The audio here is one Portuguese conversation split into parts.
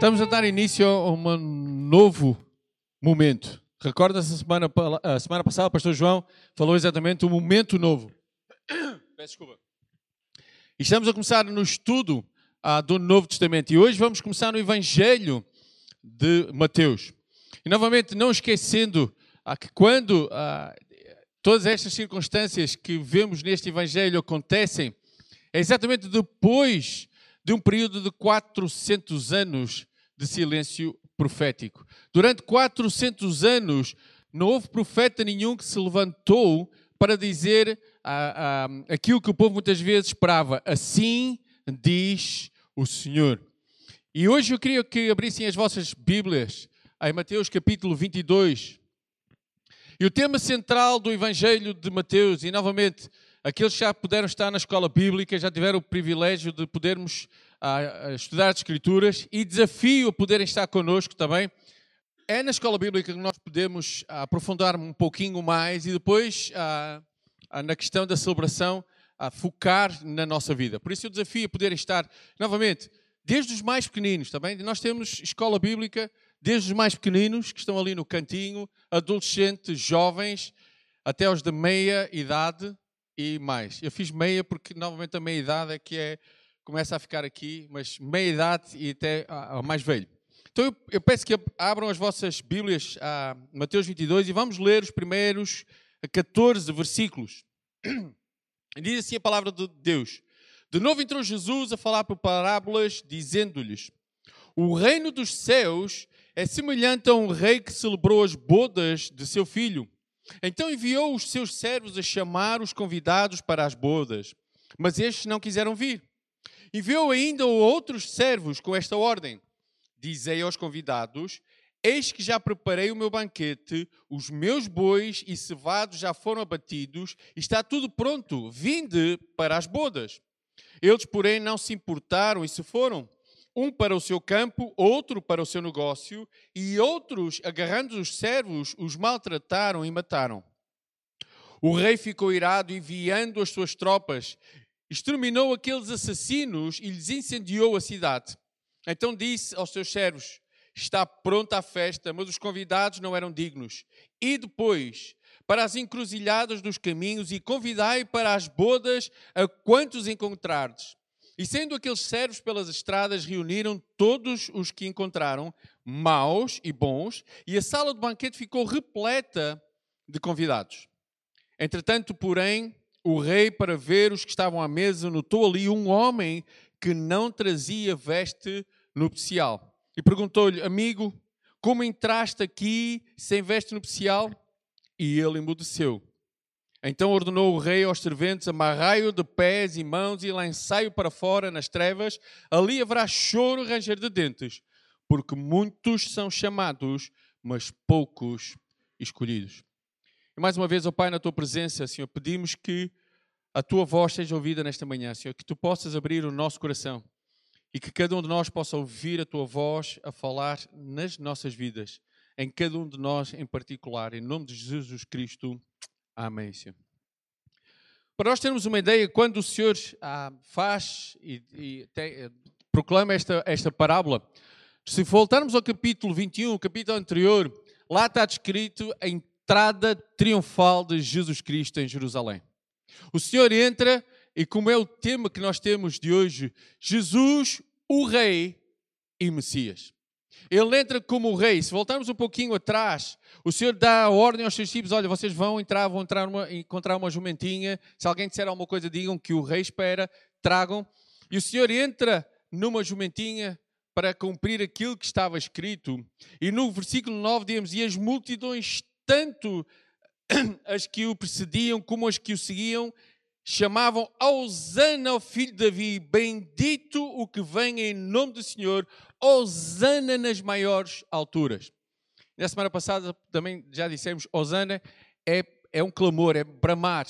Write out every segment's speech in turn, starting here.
Estamos a dar início a um novo momento. Recorda-se a semana, a semana passada, o pastor João falou exatamente um momento novo. Peço desculpa. E estamos a começar no estudo ah, do Novo Testamento. E hoje vamos começar no Evangelho de Mateus. E novamente, não esquecendo ah, que quando ah, todas estas circunstâncias que vemos neste Evangelho acontecem, é exatamente depois de um período de 400 anos de silêncio profético. Durante 400 anos, não houve profeta nenhum que se levantou para dizer ah, ah, aquilo que o povo muitas vezes esperava. Assim diz o Senhor. E hoje eu queria que abrissem as vossas Bíblias em Mateus capítulo 22. E o tema central do Evangelho de Mateus, e novamente, aqueles que já puderam estar na escola bíblica, já tiveram o privilégio de podermos a, estudar as Escrituras e desafio a poderem estar connosco também. É na escola bíblica que nós podemos aprofundar um pouquinho mais e depois, na questão da celebração, focar na nossa vida. Por isso eu desafio a poderem estar, novamente, desde os mais pequeninos, também. Tá nós temos escola bíblica desde os mais pequeninos, que estão ali no cantinho, adolescentes, jovens, até os de meia idade e mais. Eu fiz meia porque, novamente, a meia idade é que é começa a ficar aqui, mas meia idade e até ao mais velho. Então eu, eu peço que abram as vossas Bíblias a Mateus 22 e vamos ler os primeiros 14 versículos. Diz assim a palavra de Deus. De novo entrou Jesus a falar por parábolas, dizendo-lhes: O reino dos céus é semelhante a um rei que celebrou as bodas de seu filho. Então enviou os seus servos a chamar os convidados para as bodas, mas estes não quiseram vir. Enviou ainda outros servos com esta ordem: Dizei aos convidados: Eis que já preparei o meu banquete, os meus bois e cevados já foram abatidos, está tudo pronto, vinde para as bodas. Eles, porém, não se importaram e se foram, um para o seu campo, outro para o seu negócio, e outros, agarrando os servos, os maltrataram e mataram. O rei ficou irado, enviando as suas tropas, exterminou aqueles assassinos e lhes incendiou a cidade. Então disse aos seus servos: Está pronta a festa, mas os convidados não eram dignos. E depois, para as encruzilhadas dos caminhos, e convidai para as bodas a quantos encontrardes. E sendo aqueles servos pelas estradas, reuniram todos os que encontraram, maus e bons, e a sala do banquete ficou repleta de convidados. Entretanto, porém, o rei, para ver os que estavam à mesa, notou ali um homem que não trazia veste nupcial. E perguntou-lhe, amigo, como entraste aqui sem veste nupcial? E ele emudeceu. Então ordenou o rei aos serventes: amarrai-o de pés e mãos e lançai-o para fora nas trevas. Ali haverá choro e ranger de dentes, porque muitos são chamados, mas poucos escolhidos. Mais uma vez, ó oh Pai, na tua presença, Senhor, pedimos que a tua voz seja ouvida nesta manhã, Senhor, que tu possas abrir o nosso coração e que cada um de nós possa ouvir a tua voz a falar nas nossas vidas, em cada um de nós em particular, em nome de Jesus Cristo. Amém, Senhor. Para nós termos uma ideia, quando o Senhor ah, faz e, e tem, proclama esta, esta parábola, se voltarmos ao capítulo 21, o capítulo anterior, lá está descrito a entrada triunfal de Jesus Cristo em Jerusalém. O Senhor entra e, como é o tema que nós temos de hoje, Jesus, o Rei e Messias. Ele entra como o rei. Se voltarmos um pouquinho atrás, o Senhor dá a ordem aos seus discípulos: olha, vocês vão entrar, vão entrar uma, encontrar uma jumentinha. Se alguém disser alguma coisa, digam que o rei espera, tragam. E o Senhor entra numa jumentinha para cumprir aquilo que estava escrito. E no versículo 9 dizemos: E as multidões, tanto as que o precediam como as que o seguiam, chamavam Osana ao filho de Davi, bendito o que vem em nome do Senhor, Osana nas maiores alturas. Na semana passada também já dissemos, Osana é, é um clamor, é bramar,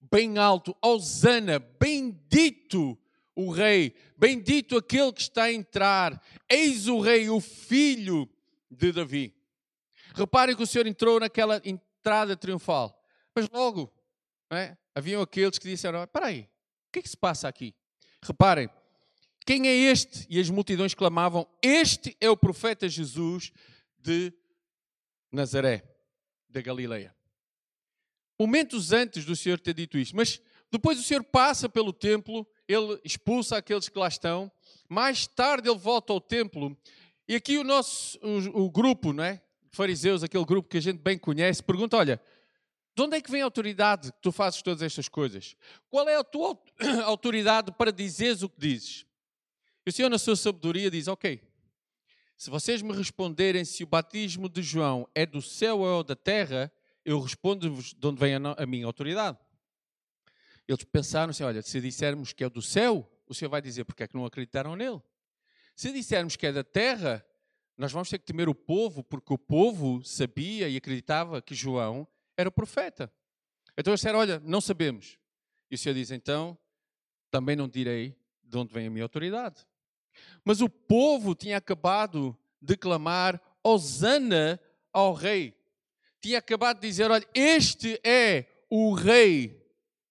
bem alto, Osana, bendito o rei, bendito aquele que está a entrar, eis o rei, o filho de Davi. Reparem que o Senhor entrou naquela entrada triunfal. Mas logo, é? haviam aqueles que disseram: Espera aí, o que é que se passa aqui? Reparem Quem é este? E as multidões clamavam: Este é o profeta Jesus de Nazaré, da Galileia. Momentos antes do Senhor ter dito isto, mas depois o Senhor passa pelo templo, ele expulsa aqueles que lá estão. Mais tarde ele volta ao templo e aqui o nosso o, o grupo, não é? Fariseus, aquele grupo que a gente bem conhece, pergunta: olha, de onde é que vem a autoridade que tu fazes todas estas coisas? Qual é a tua autoridade para dizeres o que dizes? E o Senhor, na sua sabedoria, diz: Ok, se vocês me responderem se o batismo de João é do céu ou da terra, eu respondo-vos de onde vem a, minha autoridade. Eles pensaram assim: olha, se dissermos que é do céu, o Senhor vai dizer porque é que não acreditaram nele. Se dissermos que é da terra, nós vamos ter que temer o povo, porque o povo sabia e acreditava que João era o profeta. Então eles disseram: Olha, não sabemos. E o Senhor diz: Então, também não direi de onde vem a minha autoridade. Mas o povo tinha acabado de clamar Osana ao rei. Tinha acabado de dizer: Olha, este é o rei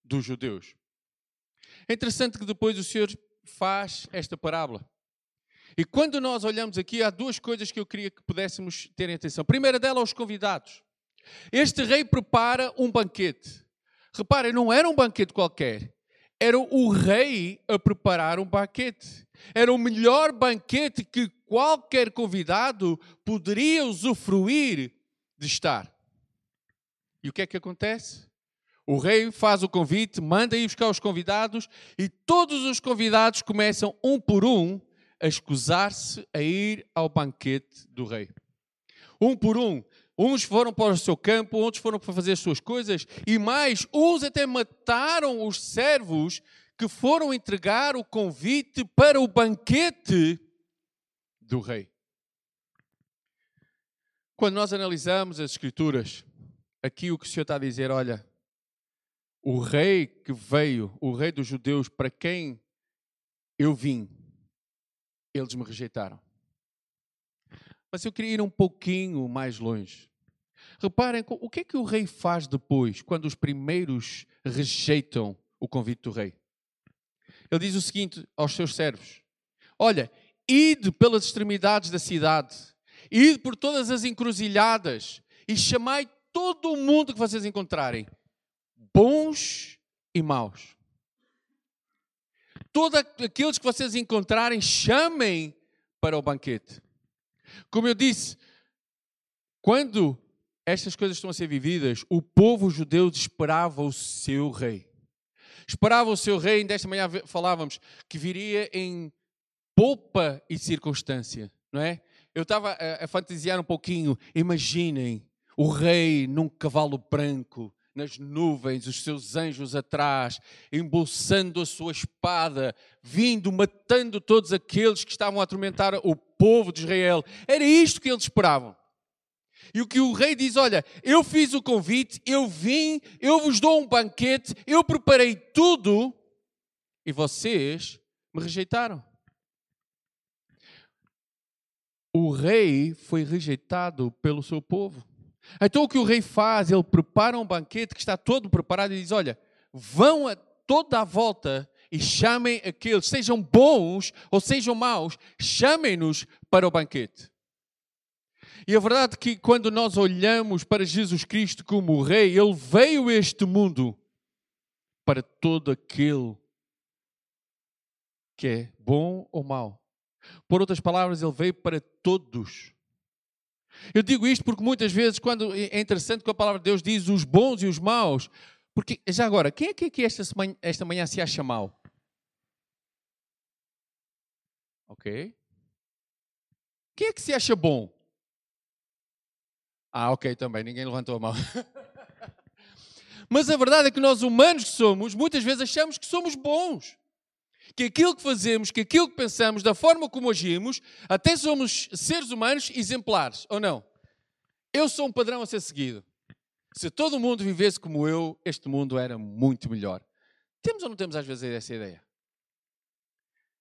dos judeus. É interessante que depois o Senhor faz esta parábola. E quando nós olhamos aqui, há duas coisas que eu queria que pudéssemos ter em atenção. Primeira dela, os convidados. Este rei prepara um banquete. Reparem, não era um banquete qualquer. Era o rei a preparar um banquete. Era o melhor banquete que qualquer convidado poderia usufruir de estar. E o que é que acontece? O rei faz o convite, manda ir buscar os convidados e todos os convidados começam, um por um, a escusar-se a ir ao banquete do rei. Um por um. Uns foram para o seu campo, outros foram para fazer as suas coisas, e mais, uns até mataram os servos que foram entregar o convite para o banquete do rei. Quando nós analisamos as Escrituras, aqui o que o Senhor está a dizer, olha, o rei que veio, o rei dos judeus, para quem eu vim, eles me rejeitaram. Mas eu queria ir um pouquinho mais longe. Reparem o que é que o rei faz depois, quando os primeiros rejeitam o convite do rei. Ele diz o seguinte aos seus servos: Olha, ide pelas extremidades da cidade, ide por todas as encruzilhadas e chamai todo o mundo que vocês encontrarem, bons e maus. Todos aqueles que vocês encontrarem, chamem para o banquete. Como eu disse, quando estas coisas estão a ser vividas, o povo judeu esperava o seu rei. Esperava o seu rei, desta manhã falávamos, que viria em polpa e circunstância, não é? Eu estava a, a fantasiar um pouquinho, imaginem o rei num cavalo branco, nas nuvens, os seus anjos atrás, embolsando a sua espada, vindo, matando todos aqueles que estavam a atormentar o povo de Israel. Era isto que eles esperavam. E o que o rei diz: Olha, eu fiz o convite, eu vim, eu vos dou um banquete, eu preparei tudo e vocês me rejeitaram. O rei foi rejeitado pelo seu povo. Então o que o rei faz? Ele prepara um banquete que está todo preparado e diz: Olha, vão a toda a volta e chamem aqueles, sejam bons ou sejam maus, chamem-nos para o banquete. E a verdade é que quando nós olhamos para Jesus Cristo como o Rei, Ele veio a este mundo para todo aquele que é bom ou mau. Por outras palavras, Ele veio para todos. Eu digo isto porque muitas vezes, quando é interessante que a palavra de Deus diz os bons e os maus, porque já agora, quem é que aqui esta, manhã, esta manhã se acha mau? Ok? Quem é que se acha bom? Ah, ok, também, ninguém levantou a mão. Mas a verdade é que nós, humanos que somos, muitas vezes achamos que somos bons. Que aquilo que fazemos, que aquilo que pensamos, da forma como agimos, até somos seres humanos exemplares, ou não? Eu sou um padrão a ser seguido. Se todo mundo vivesse como eu, este mundo era muito melhor. Temos ou não temos às vezes essa ideia?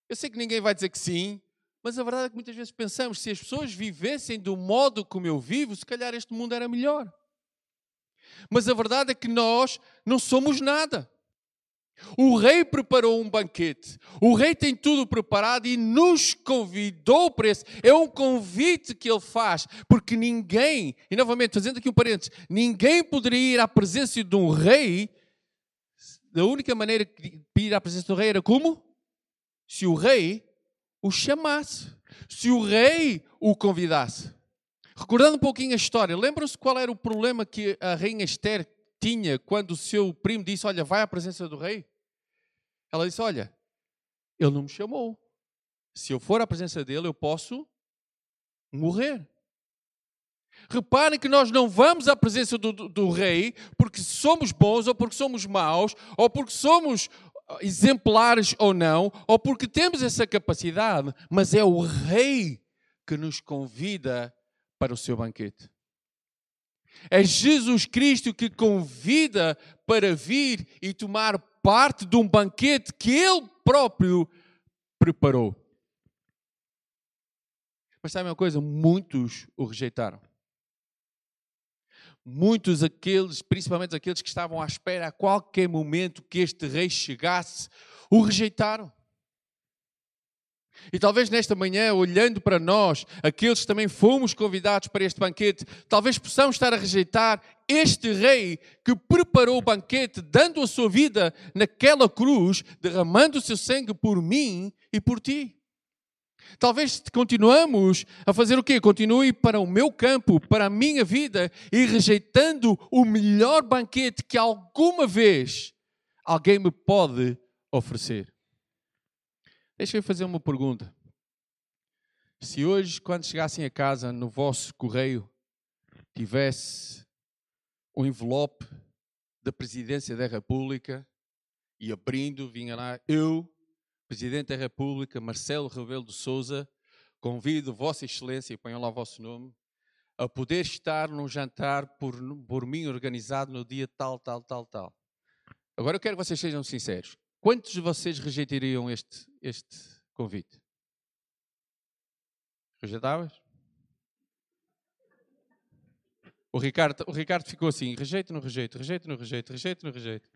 Eu sei que ninguém vai dizer que sim, mas a verdade é que muitas vezes pensamos, se as pessoas vivessem do modo como eu vivo, se calhar este mundo era melhor. Mas a verdade é que nós não somos nada. O rei preparou um banquete. O rei tem tudo preparado e nos convidou para esse. É um convite que ele faz, porque ninguém, e novamente fazendo aqui um parênteses, ninguém poderia ir à presença de um rei. Da única maneira de ir à presença do rei era como? Se o rei o chamasse, se o rei o convidasse. Recordando um pouquinho a história, lembram-se qual era o problema que a rainha Esther tinha quando o seu primo disse: Olha, vai à presença do rei? Ela disse: Olha, ele não me chamou. Se eu for à presença dele, eu posso morrer. Reparem que nós não vamos à presença do, do, do, rei porque somos bons ou porque somos maus, ou porque somos ah, exemplares ou não, ou porque temos essa capacidade, mas é o rei que nos convida para o seu banquete. É Jesus Cristo que convida para vir e tomar parte de um banquete que ele próprio preparou. Mas sabe uma coisa? Muitos o rejeitaram. Muitos aqueles, principalmente aqueles que estavam à espera a qualquer momento que este rei chegasse, o rejeitaram. E talvez nesta manhã, olhando para nós, aqueles que também fomos convidados para este banquete, talvez possamos estar a rejeitar este rei que preparou o banquete, dando a sua vida naquela cruz, derramando o seu sangue por mim e por ti. Talvez continuamos a fazer o quê? Continue para o meu campo, para a minha vida e rejeitando o melhor banquete que alguma vez alguém me pode oferecer. Deixa eu fazer uma pergunta. Se hoje, quando chegassem a casa, no vosso correio, tivesse um envelope da Presidência da República e abrindo, vinha lá, eu, Presidente da República, Marcelo Rebelo de Souza, convido Vossa Excelência, e ponham lá o vosso nome, a poder estar num jantar por, por mim organizado no dia tal, tal, tal, tal. Agora eu quero que vocês sejam sinceros. Quantos de vocês rejeitariam este, este convite? Rejeitavas? O Ricardo, o Ricardo ficou assim: rejeito, não rejeito, rejeito, não rejeito, rejeito, não rejeito.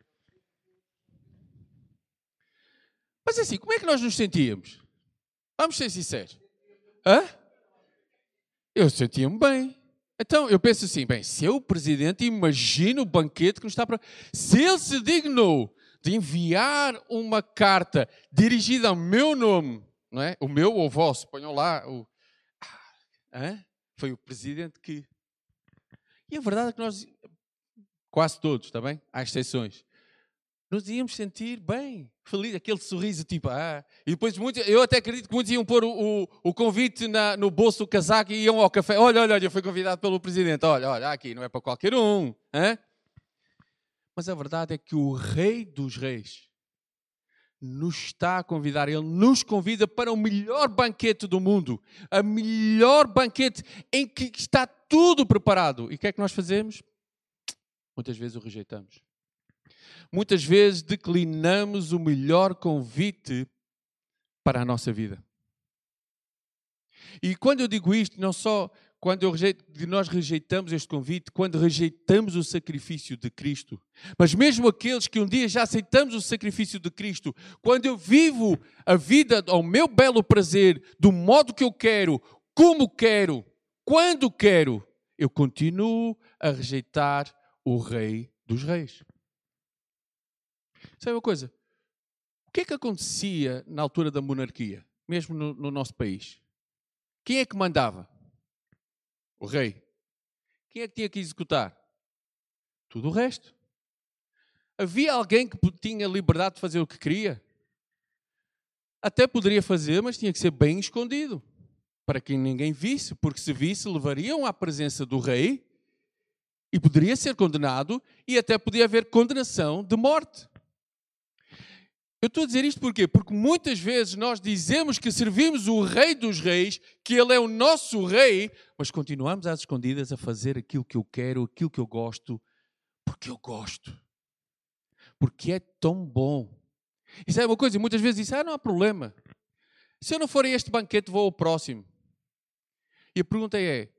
Mas assim, como é que nós nos sentíamos? Vamos ser sinceros. Hã? Eu sentia-me bem. Então, eu penso assim, bem, se eu, presidente, imagino o banquete que nos está para... Se ele se dignou de enviar uma carta dirigida ao meu nome, não é? O meu ou o vosso, ponham lá. O... Ah, foi o presidente que. E a verdade é que nós, quase todos, está bem? Há exceções, nos íamos sentir bem, feliz, aquele sorriso tipo, ah. E depois muitos, eu até acredito que muitos iam pôr o, o, o convite na, no bolso do casaco e iam ao café. Olha, olha, olha, eu fui convidado pelo presidente. Olha, olha, aqui não é para qualquer um. Hein? Mas a verdade é que o Rei dos Reis nos está a convidar, Ele nos convida para o melhor banquete do mundo, a melhor banquete em que está tudo preparado. E o que é que nós fazemos? Muitas vezes o rejeitamos. Muitas vezes declinamos o melhor convite para a nossa vida. E quando eu digo isto, não só quando rejeito, nós rejeitamos este convite, quando rejeitamos o sacrifício de Cristo. Mas mesmo aqueles que um dia já aceitamos o sacrifício de Cristo, quando eu vivo a vida ao meu belo prazer, do modo que eu quero, como quero, quando quero, eu continuo a rejeitar o Rei dos Reis. Sabe uma coisa? O que é que acontecia na altura da monarquia, mesmo no, no nosso país? Quem é que mandava? O rei. Quem é que tinha que executar? Tudo o resto. Havia alguém que tinha liberdade de fazer o que queria? Até poderia fazer, mas tinha que ser bem escondido, para que ninguém visse, porque se visse, levariam à presença do rei e poderia ser condenado e até podia haver condenação de morte. Eu estou a dizer isto porquê? Porque muitas vezes nós dizemos que servimos o Rei dos Reis, que Ele é o nosso Rei, mas continuamos às escondidas a fazer aquilo que eu quero, aquilo que eu gosto, porque eu gosto. Porque é tão bom. Isso é uma coisa, muitas vezes diz, ah, não há problema. Se eu não for a este banquete, vou ao próximo. E a pergunta é,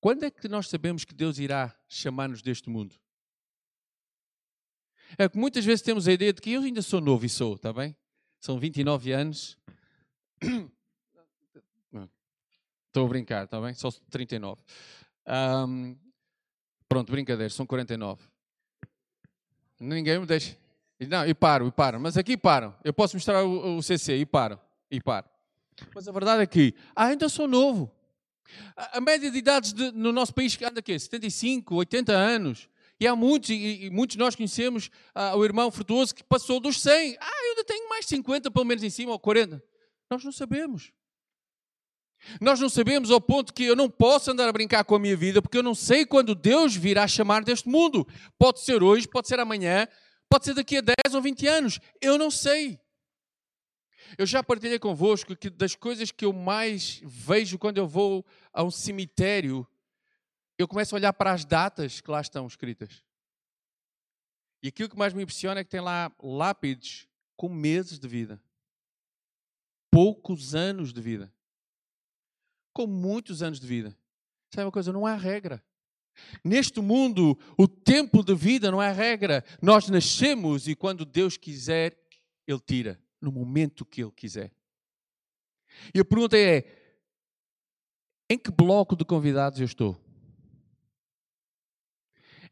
quando é que nós sabemos que Deus irá chamar-nos deste mundo? É que muitas vezes temos a ideia de que eu ainda sou novo e sou, está bem? São 29 anos. Estou a brincar, está bem? Só 39. Um, pronto, brincadeira, são 49. Ninguém me deixa. Não, e paro, e paro. Mas aqui param. Eu posso mostrar o, o CC e paro. E paro. Mas a verdade é que ah, ainda sou novo. A, a média de idades de, no nosso país anda aqui, 75, 80 anos. E há muitos, e, e muitos nós conhecemos ah, o irmão Frutuoso que passou dos 100. Ah, eu ainda tenho mais 50 pelo menos em cima, ou 40. Nós não sabemos. Nós não sabemos ao ponto que eu não posso andar a brincar com a minha vida, porque eu não sei quando Deus virá chamar deste mundo. Pode ser hoje, pode ser amanhã, pode ser daqui a 10 ou 20 anos. Eu não sei. Eu já partilhei convosco que das coisas que eu mais vejo quando eu vou a um cemitério eu começo a olhar para as datas que lá estão escritas. E aquilo que mais me impressiona é que tem lá lápides com meses de vida, poucos anos de vida, com muitos anos de vida. Sabe uma coisa? Não há regra. Neste mundo, o tempo de vida não é regra. Nós nascemos e quando Deus quiser, Ele tira, no momento que Ele quiser. E a pergunta é: em que bloco de convidados eu estou?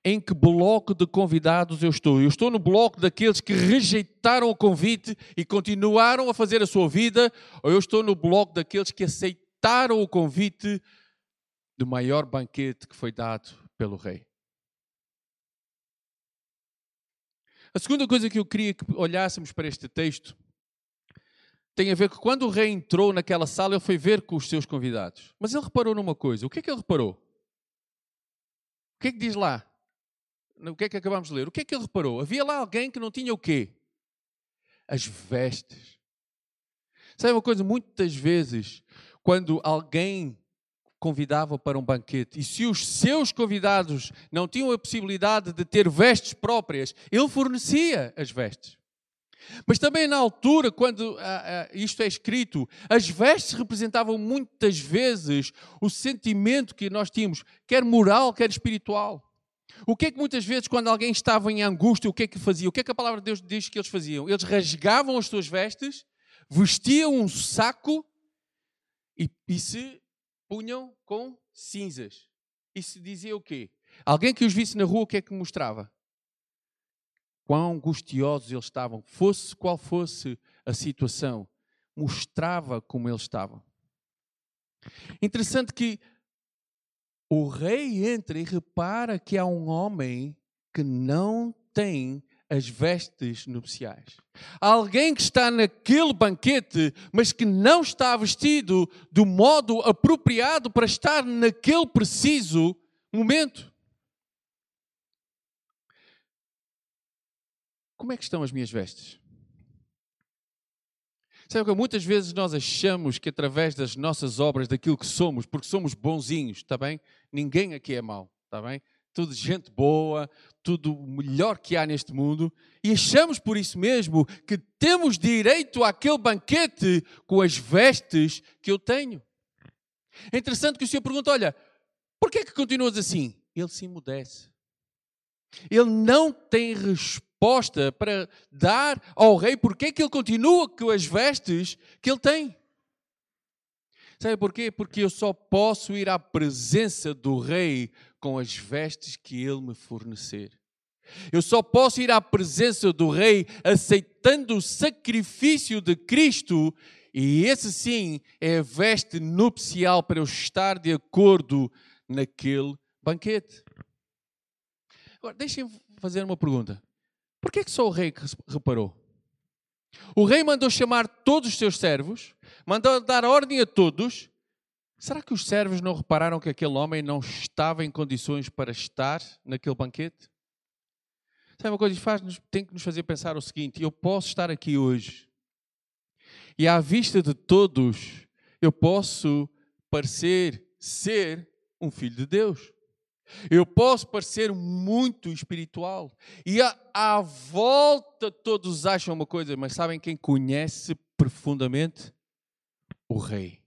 Em que bloco de convidados eu estou. Eu estou no bloco daqueles que rejeitaram o convite e continuaram a fazer a sua vida, ou eu estou no bloco daqueles que aceitaram o convite do maior banquete que foi dado pelo rei. A segunda coisa que eu queria que olhássemos para este texto tem a ver com quando o rei entrou naquela sala, ele foi ver com os seus convidados. Mas ele reparou numa coisa. O que é que ele reparou? O que é que diz lá? O que é que acabamos de ler? O que é que ele reparou? Havia lá alguém que não tinha o quê? As vestes. Sabe uma coisa? Muitas vezes, quando alguém convidava para um banquete, e se os seus convidados não tinham a possibilidade de ter vestes próprias, ele fornecia as vestes. Mas também na altura, quando ah, ah, isto é escrito, as vestes representavam muitas vezes o sentimento que nós tínhamos, quer moral, quer espiritual. O que é que muitas vezes, quando alguém estava em angústia, o que é que fazia? O que é que a palavra de Deus diz que eles faziam? Eles rasgavam as suas vestes, vestiam um saco e, e se punham com cinzas. E se dizia o quê? Alguém que os visse na rua, o que é que mostrava? Quão angustiosos eles estavam, fosse qual fosse a situação, mostrava como eles estavam. Interessante que o rei entra e repara que há um homem que não tem as vestes nupciais. Alguém que está naquele banquete, mas que não está vestido do modo apropriado para estar naquele preciso momento. Como é que estão as minhas vestes? Sabe que muitas vezes nós achamos que através das nossas obras, daquilo que somos, porque somos bonzinhos, está bem? Ninguém aqui é mau, está bem? Tudo gente boa, tudo o melhor que há neste mundo, e achamos por isso mesmo que temos direito àquele banquete com as vestes que eu tenho. É interessante que o Senhor pergunta: olha, por que é que continuas assim? Ele se emudece. Ele não tem resposta para dar ao rei porque é que ele continua com as vestes que ele tem. Sabe porquê? Porque eu só posso ir à presença do rei com as vestes que ele me fornecer. Eu só posso ir à presença do rei aceitando o sacrifício de Cristo e esse sim é a veste nupcial para eu estar de acordo naquele banquete. Agora, deixem-me fazer uma pergunta. Por que, é que só o rei reparou? O rei mandou chamar todos os seus servos, mandou dar ordem a todos. Será que os servos não repararam que aquele homem não estava em condições para estar naquele banquete? Sabe uma coisa? Faz tem que nos fazer pensar o seguinte: eu posso estar aqui hoje e à vista de todos eu posso parecer ser um filho de Deus. Eu posso parecer muito espiritual. E à, à, volta todos acham uma coisa, mas sabem quem conhece profundamente? O rei.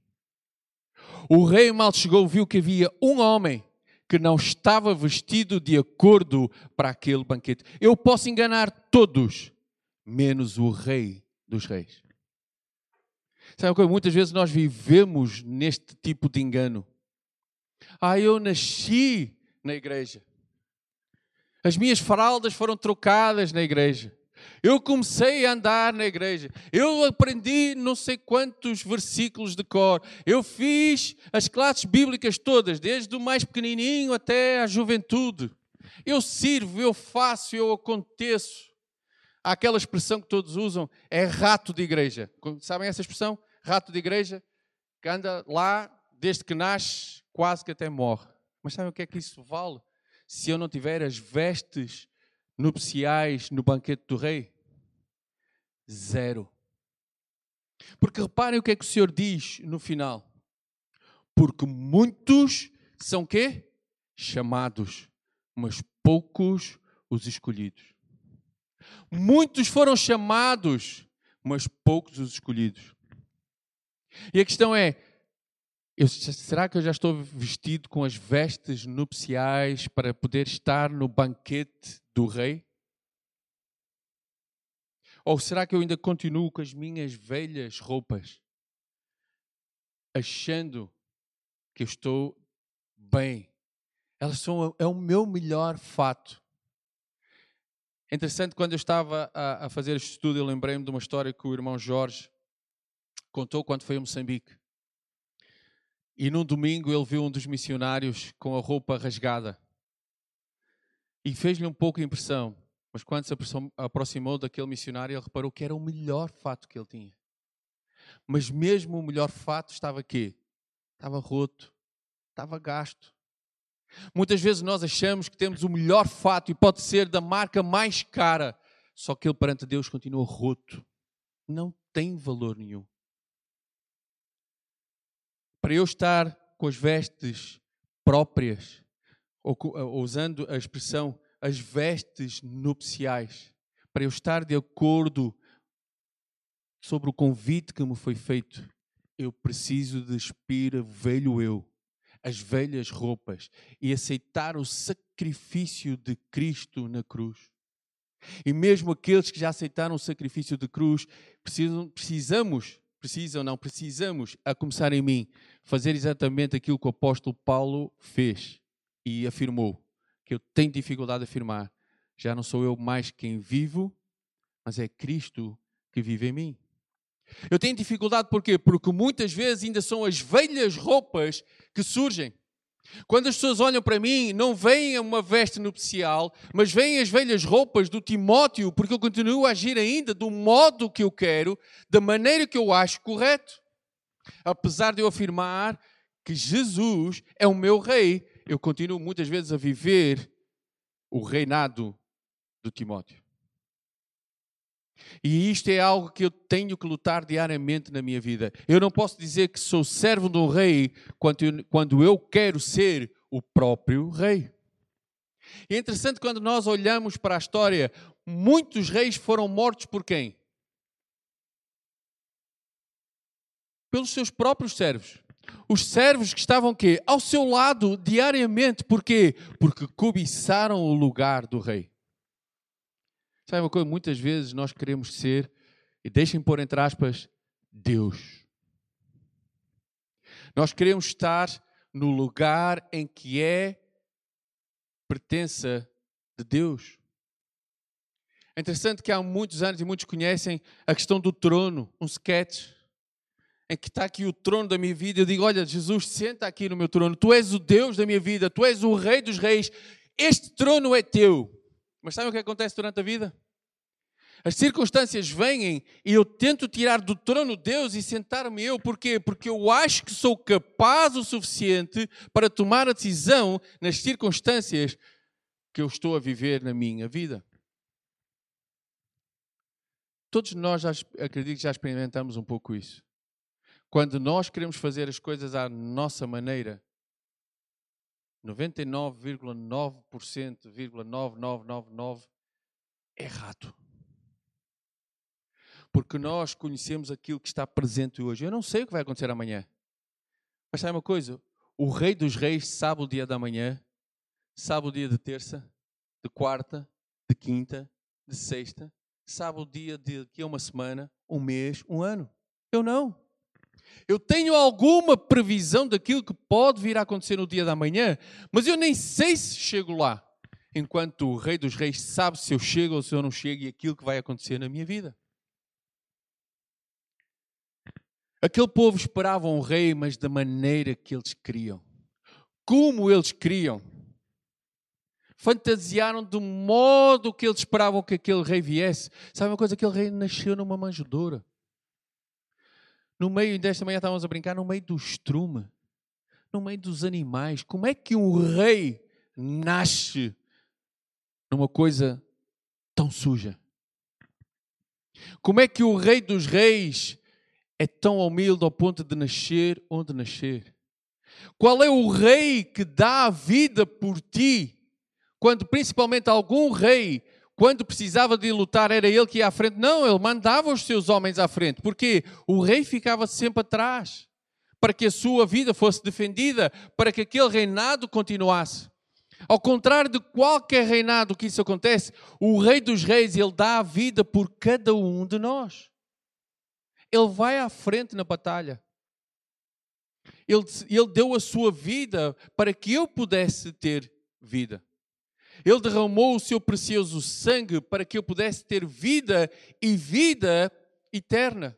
O rei mal chegou, viu que havia um homem que não estava vestido de acordo para aquele banquete. Eu posso enganar todos, menos o Rei dos Reis. Sabe uma coisa? Muitas vezes nós vivemos neste tipo de engano. Ah, eu nasci na igreja. As minhas fraldas foram trocadas na igreja. Eu comecei a andar na igreja. Eu aprendi não sei quantos versículos de cor. Eu fiz as classes bíblicas todas, desde o mais pequenininho até a juventude. Eu sirvo, eu faço, eu aconteço. Há aquela expressão que todos usam, é rato de igreja. Sabem essa expressão? Rato de igreja, que anda lá desde que nasce, quase que até morre. Mas sabem o que é que isso vale? Se eu não tiver as vestes nupciais no banquete do rei? Zero. Porque reparem o que é que o Senhor diz no final. Porque muitos são quê? Chamados, mas poucos os escolhidos. Muitos foram chamados, mas poucos os escolhidos. E a questão é: eu, será que eu já estou vestido com as vestes nupciais para poder estar no banquete do rei? Ou será que eu ainda continuo com as minhas velhas roupas, achando que estou bem? Elas são é o meu melhor fato. É interessante, quando eu estava a, a fazer este estudo, eu lembrei-me de uma história que o irmão Jorge contou quando foi a Moçambique. E num domingo ele viu um dos missionários com a roupa rasgada. E fez-lhe um pouco impressão. Mas quando se aproximou daquele missionário, ele reparou que era o melhor fato que ele tinha. Mas mesmo o melhor fato estava aqui. Estava roto, estava gasto. Muitas vezes nós achamos que temos o melhor fato e pode ser da marca mais cara, só que ele perante Deus continua roto. Não tem valor nenhum. Para eu estar com as vestes próprias, ou, ou usando a expressão as vestes nupciais, para eu estar de acordo sobre o convite que me foi feito, eu preciso despir o velho eu, as velhas roupas e aceitar o sacrifício de Cristo na cruz. E mesmo aqueles que já aceitaram o sacrifício de cruz, precisam, precisamos, precisam, não precisamos, a começar em mim, fazer exatamente aquilo que o apóstolo Paulo fez e afirmou que eu tenho dificuldade de afirmar. Já não sou eu mais quem vivo, mas é Cristo que vive em mim. Eu tenho dificuldade por quê? Porque muitas vezes ainda são as velhas roupas que surgem. Quando as pessoas olham para mim, não veem uma veste nupcial, mas veem as velhas roupas do Timóteo, porque eu continuo a agir ainda do modo que eu quero, da maneira que eu acho correto. Apesar de eu afirmar que Jesus é o meu rei, eu continuo muitas vezes a viver o reinado do Timóteo. E isto é algo que eu tenho que lutar diariamente na minha vida. Eu não posso dizer que sou servo de um rei quando eu, quando eu quero ser o próprio rei. É interessante quando nós olhamos para a história, muitos reis foram mortos por quem? Pelos seus próprios servos os servos que estavam quê? Ao seu lado diariamente. Por quê? Porque cobiçaram o lugar do rei. Sabe uma coisa? Muitas vezes nós queremos ser, e deixem pôr entre aspas, Deus. Nós queremos estar no lugar em que é pertença de Deus. É interessante que há muitos anos, e muitos conhecem a questão do trono, um sketch em que está aqui o trono da minha vida, eu digo: Olha, Jesus, senta aqui no meu trono, tu és o Deus da minha vida, tu és o Rei dos Reis, este trono é teu. Mas sabe o que acontece durante a vida? As circunstâncias vêm e eu tento tirar do trono Deus e sentar-me eu. Porquê? Porque eu acho que sou capaz o suficiente para tomar a decisão nas circunstâncias que eu estou a viver na minha vida. Todos nós, já, acredito que já experimentamos um pouco isso. Quando nós queremos fazer as coisas à nossa maneira, 99,9%,9999 é errado. Porque nós conhecemos aquilo que está presente hoje. Eu não sei o que vai acontecer amanhã. Mas sabe uma coisa? O Rei dos Reis sabe o dia da manhã sabe o dia de terça, de quarta, de quinta, de sexta, sabe o dia de que é uma semana, um mês, um ano. Eu não. Eu tenho alguma previsão daquilo que pode vir a acontecer no dia da manhã, mas eu nem sei se chego lá. Enquanto o Rei dos Reis sabe se eu chego ou se eu não chego e aquilo que vai acontecer na minha vida. Aquele povo esperava um rei, mas da maneira que eles queriam. Como eles queriam. Fantasiaram do modo que eles esperavam que aquele rei viesse. Sabe uma coisa? Aquele rei nasceu numa manjedoura. No meio desta manhã estávamos a brincar, no meio do estrume, no meio dos animais. Como é que um rei nasce numa coisa tão suja? Como é que o rei dos reis é tão humilde ao ponto de nascer onde nascer? Qual é o rei que dá a vida por ti? Quando principalmente algum rei quando precisava de lutar, era ele que ia à frente. Não, ele mandava os seus homens à frente. Porque o rei ficava sempre atrás. Para que a sua vida fosse defendida, para que aquele reinado continuasse. Ao contrário de qualquer reinado que isso acontece, o rei dos reis, ele dá a vida por cada um de nós. Ele vai à frente na batalha. Ele, ele deu a sua vida para que eu pudesse ter vida. Ele derramou o seu precioso sangue para que eu pudesse ter vida e vida eterna.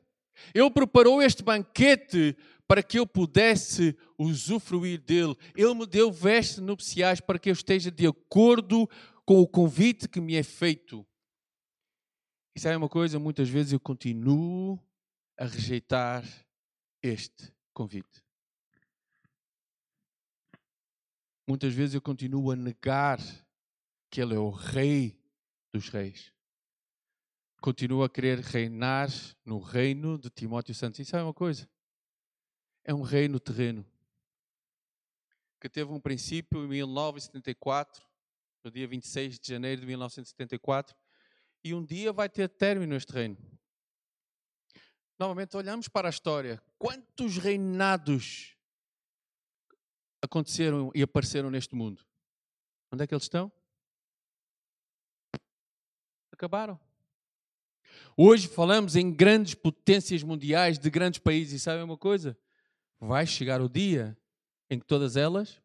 Ele preparou este banquete para que eu pudesse usufruir dele. Ele me deu vestes nupciais para que eu esteja de acordo com o convite que me é feito. E sabe uma coisa? Muitas vezes eu continuo a rejeitar este convite. Muitas vezes eu continuo a negar que Ele é o Rei dos Reis. Continua a querer reinar no reino de Timóteo Santos. Isso é uma coisa. É um reino terreno. Que teve um princípio em 1974, no dia 26 de janeiro de 1974, e um dia vai ter término este reino. Novamente, olhamos para a história. Quantos reinados aconteceram e apareceram neste mundo? Onde é que eles estão? Acabaram. Hoje falamos em grandes potências mundiais de grandes países e sabem uma coisa? Vai chegar o dia em que todas elas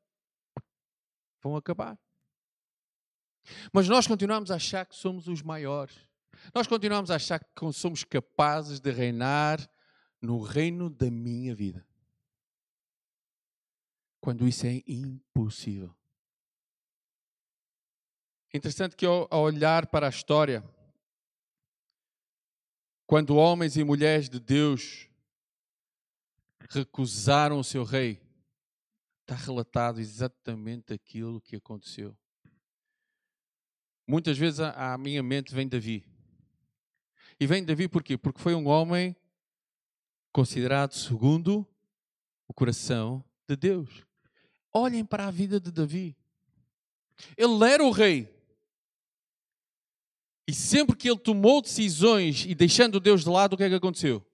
vão acabar. Mas nós continuamos a achar que somos os maiores. Nós continuamos a achar que somos capazes de reinar no reino da minha vida. Quando isso é impossível. Interessante que ao olhar para a história, quando homens e mulheres de Deus recusaram o seu rei, está relatado exatamente aquilo que aconteceu. Muitas vezes à minha mente vem Davi. E vem Davi por quê? Porque foi um homem considerado segundo o coração de Deus. Olhem para a vida de Davi. Ele era o rei. E sempre que ele tomou decisões e deixando Deus de lado, o que é que aconteceu?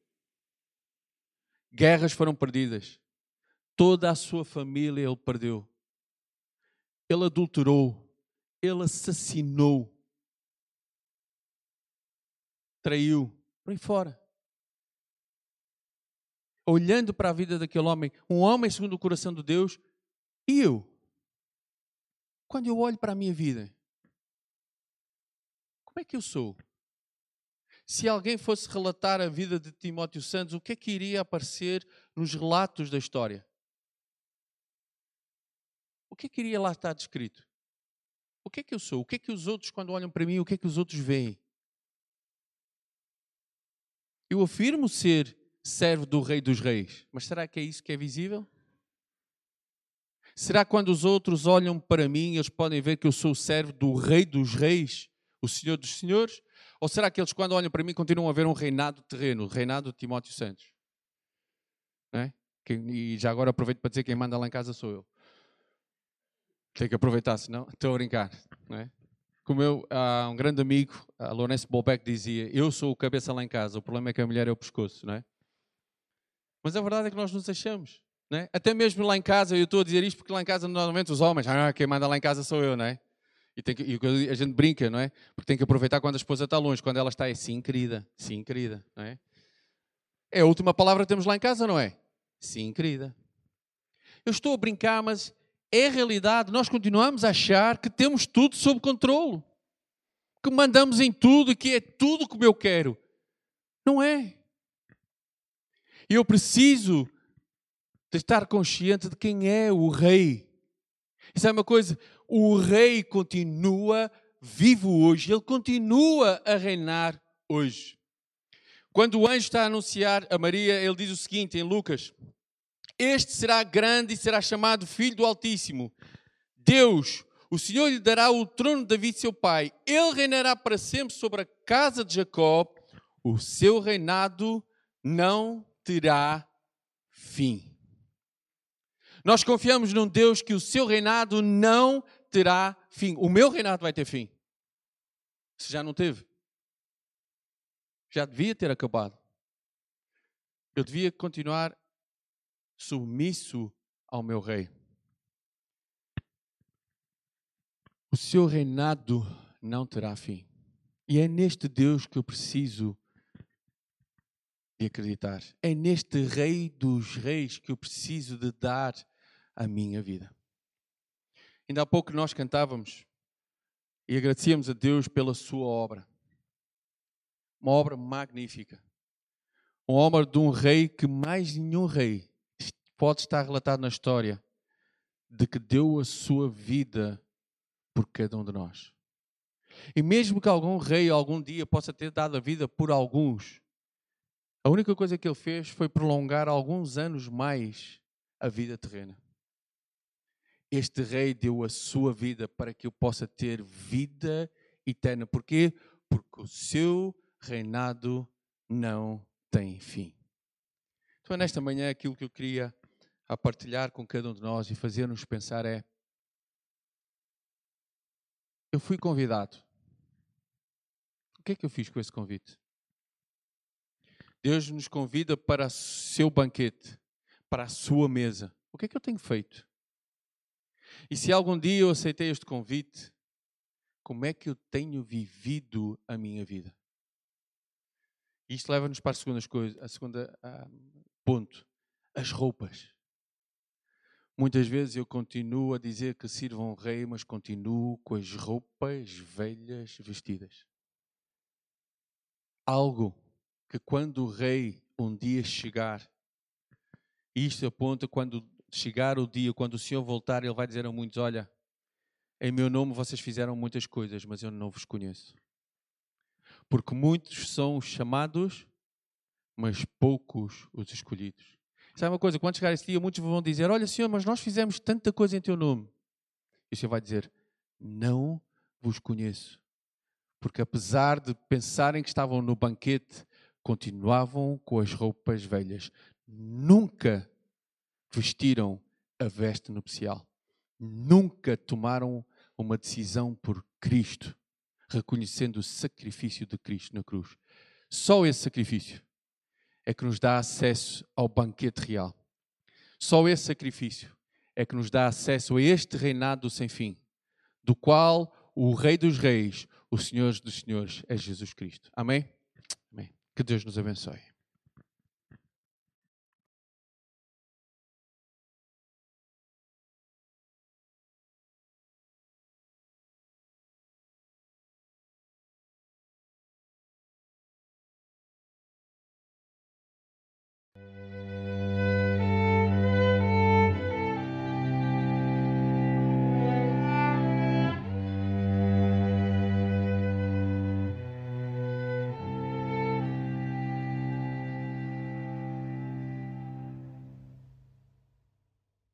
Guerras foram perdidas. Toda a sua família ele perdeu. Ele adulterou. Ele assassinou. Traiu. Por aí fora. Olhando para a vida daquele homem, um homem segundo o coração de Deus, e eu? Quando eu olho para a minha vida, como é que eu sou? Se alguém fosse relatar a vida de Timóteo Santos, o que é que iria aparecer nos relatos da história? O que é que iria lá estar descrito? O que é que eu sou? O que é que os outros, quando olham para mim, o que é que os outros veem? Eu afirmo ser servo do Rei dos Reis, mas será que é isso que é visível? Será que quando os outros olham para mim, eles podem ver que eu sou servo do Rei dos Reis? O Senhor dos Senhores? Ou será que eles, quando olham para mim, continuam a ver um reinado terreno, o reinado de Timóteo Santos? É? e já agora aproveito para dizer quem manda lá em casa sou eu. Tem que aproveitar, senão estou a brincar. É? Como eu, uh, um grande amigo, a Lourenço Bolbeck, dizia: Eu sou o cabeça lá em casa, o problema é que a mulher é o pescoço, não é? Mas a verdade é que nós nos achamos. Né? Até mesmo lá em casa, eu estou a dizer isto porque lá em casa normalmente os homens, ah, quem manda lá em casa sou eu, não é? E, tem que, e a gente brinca, não é? Porque tem que aproveitar quando a esposa está longe, quando ela está é sim, querida, sim, querida, não é? É a última palavra que temos lá em casa, não é? Sim, querida. Eu estou a brincar, mas é realidade. Nós continuamos a achar que temos tudo sob controle, que mandamos em tudo, que é tudo como eu quero. Não é. Eu preciso de estar consciente de quem é o rei. Isso é uma coisa, o rei continua vivo hoje, ele continua a reinar hoje. Quando o anjo está a anunciar a Maria, ele diz o seguinte em Lucas: Este será grande e será chamado Filho do Altíssimo. Deus, o Senhor lhe dará o trono de David, seu pai. Ele reinará para sempre sobre a casa de Jacó. O seu reinado não terá fim. Nós confiamos num Deus que o seu reinado não terá fim. O meu reinado vai ter fim. Se já não teve já devia ter acabado. Eu devia continuar submisso ao meu rei. O seu reinado não terá fim. E é neste Deus que eu preciso de acreditar. É neste Rei dos Reis que eu preciso de dar a minha vida. Ainda há pouco nós cantávamos e agradecíamos a Deus pela sua obra uma obra magnífica. Uma obra de um rei que mais nenhum rei pode estar relatado na história de que deu a sua vida por cada um de nós. E mesmo que algum rei algum dia possa ter dado a vida por alguns, a única coisa que ele fez foi prolongar alguns anos mais a vida terrena. Este rei deu a sua vida para que eu possa ter vida eterna. Porquê? Porque o seu reinado não tem fim. Então, nesta manhã, aquilo que eu queria a partilhar com cada um de nós e fazer-nos pensar é: eu fui convidado. O que é que eu fiz com esse convite? Deus nos convida para o seu banquete, para a sua mesa. O que é que eu tenho feito? E se algum dia eu aceitei este convite, como é que eu tenho vivido a minha vida? isto leva-nos para a segunda coisa, a segunda ah, ponto, as roupas. Muitas vezes eu continuo a dizer que sirvo um rei, mas continuo com as roupas velhas vestidas. Algo que quando o rei um dia chegar, isto aponta quando chegar o dia, quando o Senhor voltar, ele vai dizer a muitos: Olha, em meu nome vocês fizeram muitas coisas, mas eu não vos conheço. Porque muitos são os chamados, mas poucos os escolhidos. Sabe uma coisa? Quando chegar esse dia, muitos vão dizer: Olha, Senhor, mas nós fizemos tanta coisa em teu nome. E o Senhor vai dizer: Não vos conheço. Porque apesar de pensarem que estavam no banquete, continuavam com as roupas velhas. Nunca vestiram a veste nupcial. Nunca tomaram uma decisão por Cristo reconhecendo o sacrifício de Cristo na cruz. Só esse sacrifício é que nos dá acesso ao banquete real. Só esse sacrifício é que nos dá acesso a este reinado sem fim, do qual o Rei dos Reis, o Senhor dos Senhores, é Jesus Cristo. Amém? Amém. Que Deus nos abençoe.